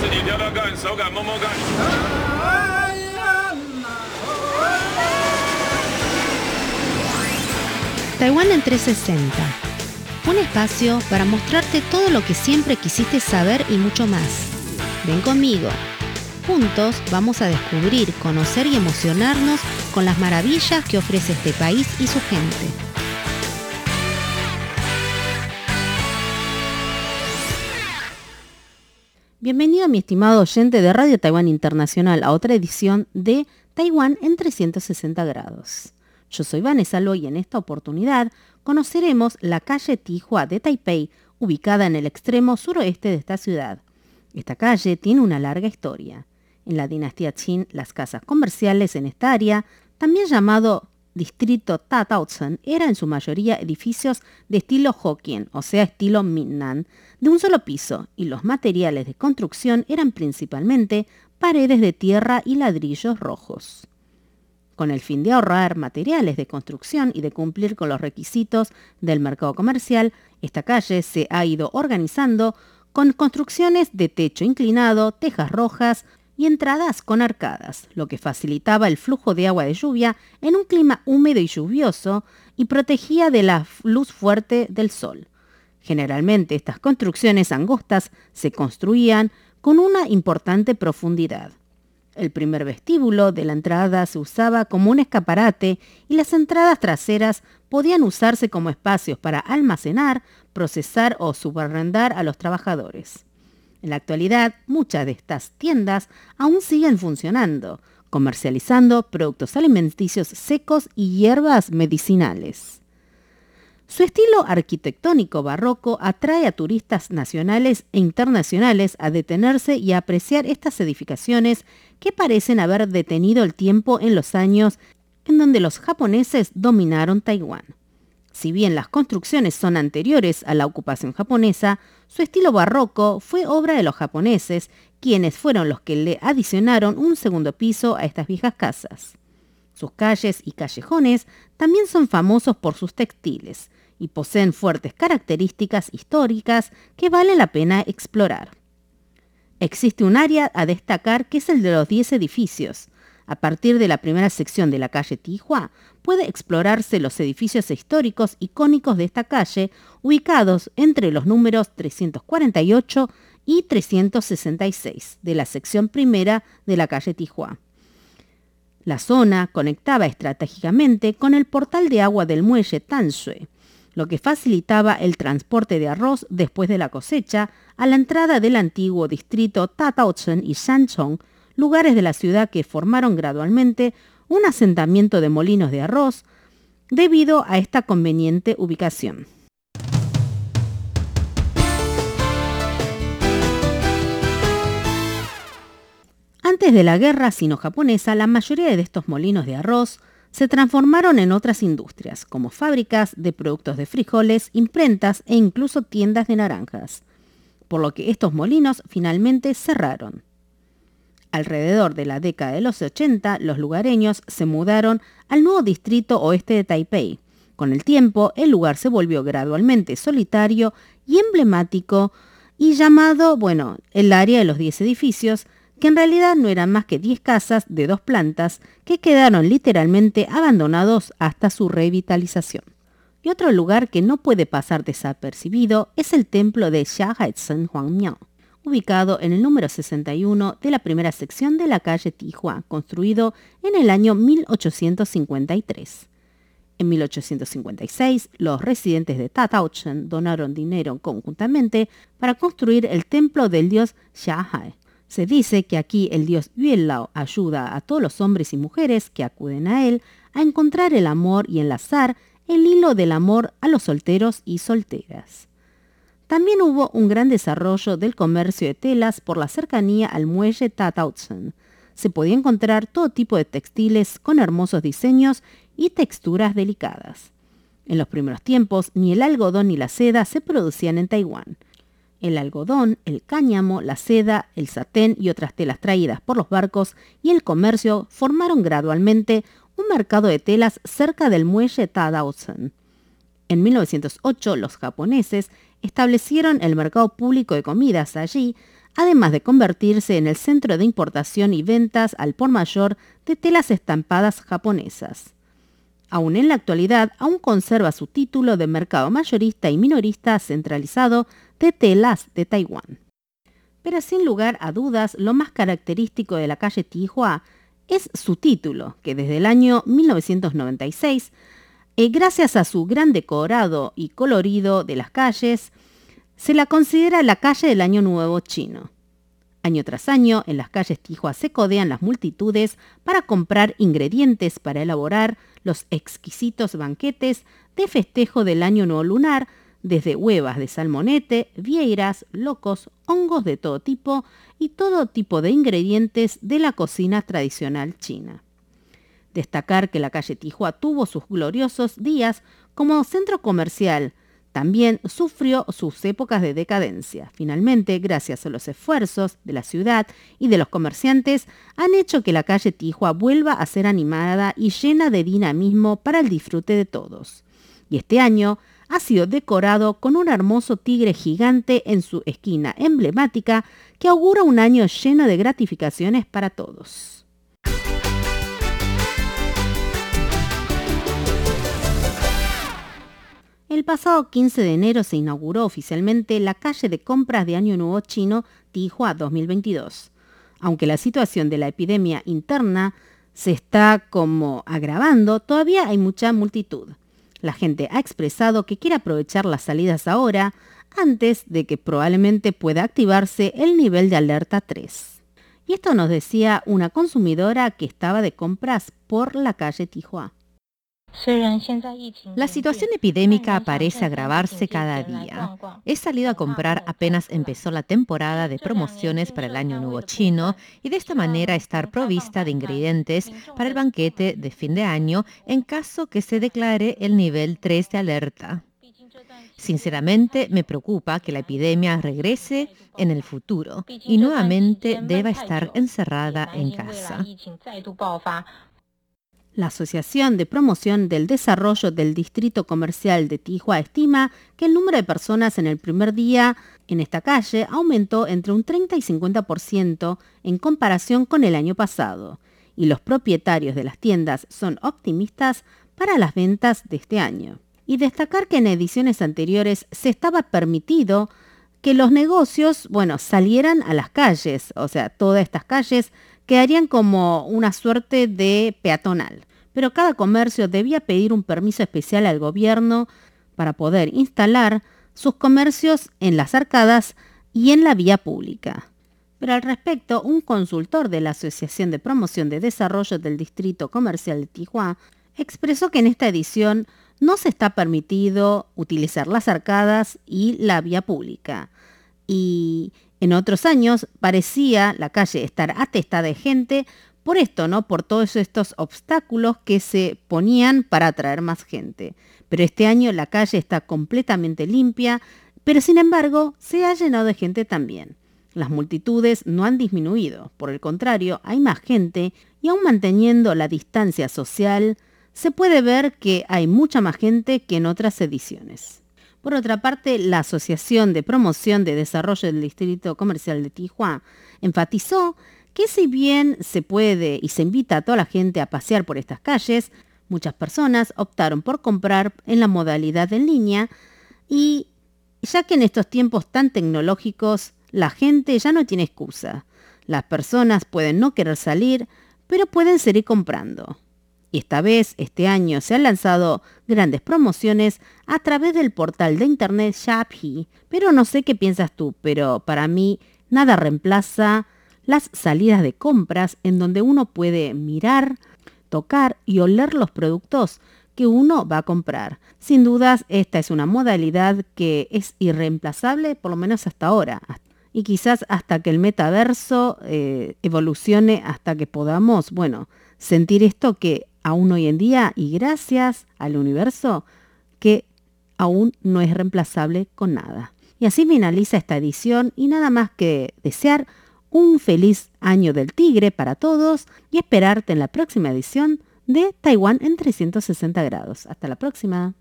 自己挑挑看，手感摸摸看。Taiwán en 360. Un espacio para mostrarte todo lo que siempre quisiste saber y mucho más. Ven conmigo. Juntos vamos a descubrir, conocer y emocionarnos con las maravillas que ofrece este país y su gente. Bienvenido mi estimado oyente de Radio Taiwán Internacional a otra edición de Taiwán en 360 grados. Yo soy Vanessa Lo y en esta oportunidad conoceremos la calle Tihua de Taipei, ubicada en el extremo suroeste de esta ciudad. Esta calle tiene una larga historia. En la dinastía Qin, las casas comerciales en esta área, también llamado distrito Tataozen, eran en su mayoría edificios de estilo Hokkien, o sea, estilo Minnan, de un solo piso, y los materiales de construcción eran principalmente paredes de tierra y ladrillos rojos. Con el fin de ahorrar materiales de construcción y de cumplir con los requisitos del mercado comercial, esta calle se ha ido organizando con construcciones de techo inclinado, tejas rojas, y entradas con arcadas, lo que facilitaba el flujo de agua de lluvia en un clima húmedo y lluvioso y protegía de la luz fuerte del sol. Generalmente estas construcciones angostas se construían con una importante profundidad. El primer vestíbulo de la entrada se usaba como un escaparate y las entradas traseras podían usarse como espacios para almacenar, procesar o subarrendar a los trabajadores. En la actualidad, muchas de estas tiendas aún siguen funcionando, comercializando productos alimenticios secos y hierbas medicinales. Su estilo arquitectónico barroco atrae a turistas nacionales e internacionales a detenerse y a apreciar estas edificaciones que parecen haber detenido el tiempo en los años en donde los japoneses dominaron Taiwán. Si bien las construcciones son anteriores a la ocupación japonesa, su estilo barroco fue obra de los japoneses, quienes fueron los que le adicionaron un segundo piso a estas viejas casas. Sus calles y callejones también son famosos por sus textiles y poseen fuertes características históricas que vale la pena explorar. Existe un área a destacar que es el de los 10 edificios, a partir de la primera sección de la calle Tihua, puede explorarse los edificios históricos icónicos de esta calle, ubicados entre los números 348 y 366 de la sección primera de la calle Tihua. La zona conectaba estratégicamente con el portal de agua del muelle Tanshui, lo que facilitaba el transporte de arroz después de la cosecha a la entrada del antiguo distrito Tataochen y Shanchong lugares de la ciudad que formaron gradualmente un asentamiento de molinos de arroz debido a esta conveniente ubicación. Antes de la guerra sino-japonesa, la mayoría de estos molinos de arroz se transformaron en otras industrias, como fábricas de productos de frijoles, imprentas e incluso tiendas de naranjas, por lo que estos molinos finalmente cerraron. Alrededor de la década de los 80, los lugareños se mudaron al nuevo distrito oeste de Taipei. Con el tiempo, el lugar se volvió gradualmente solitario y emblemático y llamado, bueno, el área de los 10 edificios, que en realidad no eran más que 10 casas de dos plantas que quedaron literalmente abandonados hasta su revitalización. Y otro lugar que no puede pasar desapercibido es el templo de Xia Huang Huangmiao ubicado en el número 61 de la primera sección de la calle Tihua, construido en el año 1853. En 1856, los residentes de Tataochen donaron dinero conjuntamente para construir el templo del dios Xiahai. Se dice que aquí el dios Yuelao ayuda a todos los hombres y mujeres que acuden a él a encontrar el amor y enlazar el hilo del amor a los solteros y solteras. También hubo un gran desarrollo del comercio de telas por la cercanía al muelle Tatautsen. Se podía encontrar todo tipo de textiles con hermosos diseños y texturas delicadas. En los primeros tiempos, ni el algodón ni la seda se producían en Taiwán. El algodón, el cáñamo, la seda, el satén y otras telas traídas por los barcos y el comercio formaron gradualmente un mercado de telas cerca del muelle Tadaosen. En 1908 los japoneses establecieron el mercado público de comidas allí, además de convertirse en el centro de importación y ventas al por mayor de telas estampadas japonesas. Aún en la actualidad, aún conserva su título de mercado mayorista y minorista centralizado de telas de Taiwán. Pero sin lugar a dudas, lo más característico de la calle Tihua es su título, que desde el año 1996, eh, gracias a su gran decorado y colorido de las calles, se la considera la calle del Año Nuevo chino. Año tras año, en las calles Tihua se codean las multitudes para comprar ingredientes para elaborar los exquisitos banquetes de festejo del Año Nuevo Lunar, desde huevas de salmonete, vieiras, locos, hongos de todo tipo y todo tipo de ingredientes de la cocina tradicional china. Destacar que la calle Tihua tuvo sus gloriosos días como centro comercial, también sufrió sus épocas de decadencia. Finalmente, gracias a los esfuerzos de la ciudad y de los comerciantes, han hecho que la calle Tijua vuelva a ser animada y llena de dinamismo para el disfrute de todos. Y este año ha sido decorado con un hermoso tigre gigante en su esquina emblemática que augura un año lleno de gratificaciones para todos. El pasado 15 de enero se inauguró oficialmente la calle de compras de Año Nuevo Chino Tihua 2022. Aunque la situación de la epidemia interna se está como agravando, todavía hay mucha multitud. La gente ha expresado que quiere aprovechar las salidas ahora, antes de que probablemente pueda activarse el nivel de alerta 3. Y esto nos decía una consumidora que estaba de compras por la calle Tihua. La situación epidémica parece agravarse cada día. He salido a comprar apenas empezó la temporada de promociones para el Año Nuevo Chino y de esta manera estar provista de ingredientes para el banquete de fin de año en caso que se declare el nivel 3 de alerta. Sinceramente, me preocupa que la epidemia regrese en el futuro y nuevamente deba estar encerrada en casa. La Asociación de Promoción del Desarrollo del Distrito Comercial de Tihua estima que el número de personas en el primer día en esta calle aumentó entre un 30 y 50% en comparación con el año pasado, y los propietarios de las tiendas son optimistas para las ventas de este año. Y destacar que en ediciones anteriores se estaba permitido que los negocios, bueno, salieran a las calles, o sea, todas estas calles quedarían como una suerte de peatonal. Pero cada comercio debía pedir un permiso especial al gobierno para poder instalar sus comercios en las arcadas y en la vía pública. Pero al respecto, un consultor de la Asociación de Promoción de Desarrollo del Distrito Comercial de Tijuana expresó que en esta edición no se está permitido utilizar las arcadas y la vía pública. Y en otros años parecía la calle estar atestada de gente por esto, ¿no? Por todos estos obstáculos que se ponían para atraer más gente. Pero este año la calle está completamente limpia, pero sin embargo se ha llenado de gente también. Las multitudes no han disminuido, por el contrario, hay más gente y aún manteniendo la distancia social, se puede ver que hay mucha más gente que en otras ediciones. Por otra parte, la Asociación de Promoción de Desarrollo del Distrito Comercial de Tijuana enfatizó que si bien se puede y se invita a toda la gente a pasear por estas calles, muchas personas optaron por comprar en la modalidad en línea y ya que en estos tiempos tan tecnológicos la gente ya no tiene excusa. Las personas pueden no querer salir, pero pueden seguir comprando. Y esta vez, este año, se han lanzado grandes promociones a través del portal de internet Shopee. Pero no sé qué piensas tú, pero para mí nada reemplaza las salidas de compras en donde uno puede mirar, tocar y oler los productos que uno va a comprar. Sin dudas, esta es una modalidad que es irreemplazable, por lo menos hasta ahora. Y quizás hasta que el metaverso eh, evolucione, hasta que podamos, bueno, sentir esto que aún hoy en día y gracias al universo que aún no es reemplazable con nada. Y así finaliza esta edición y nada más que desear un feliz año del tigre para todos y esperarte en la próxima edición de Taiwán en 360 grados. Hasta la próxima.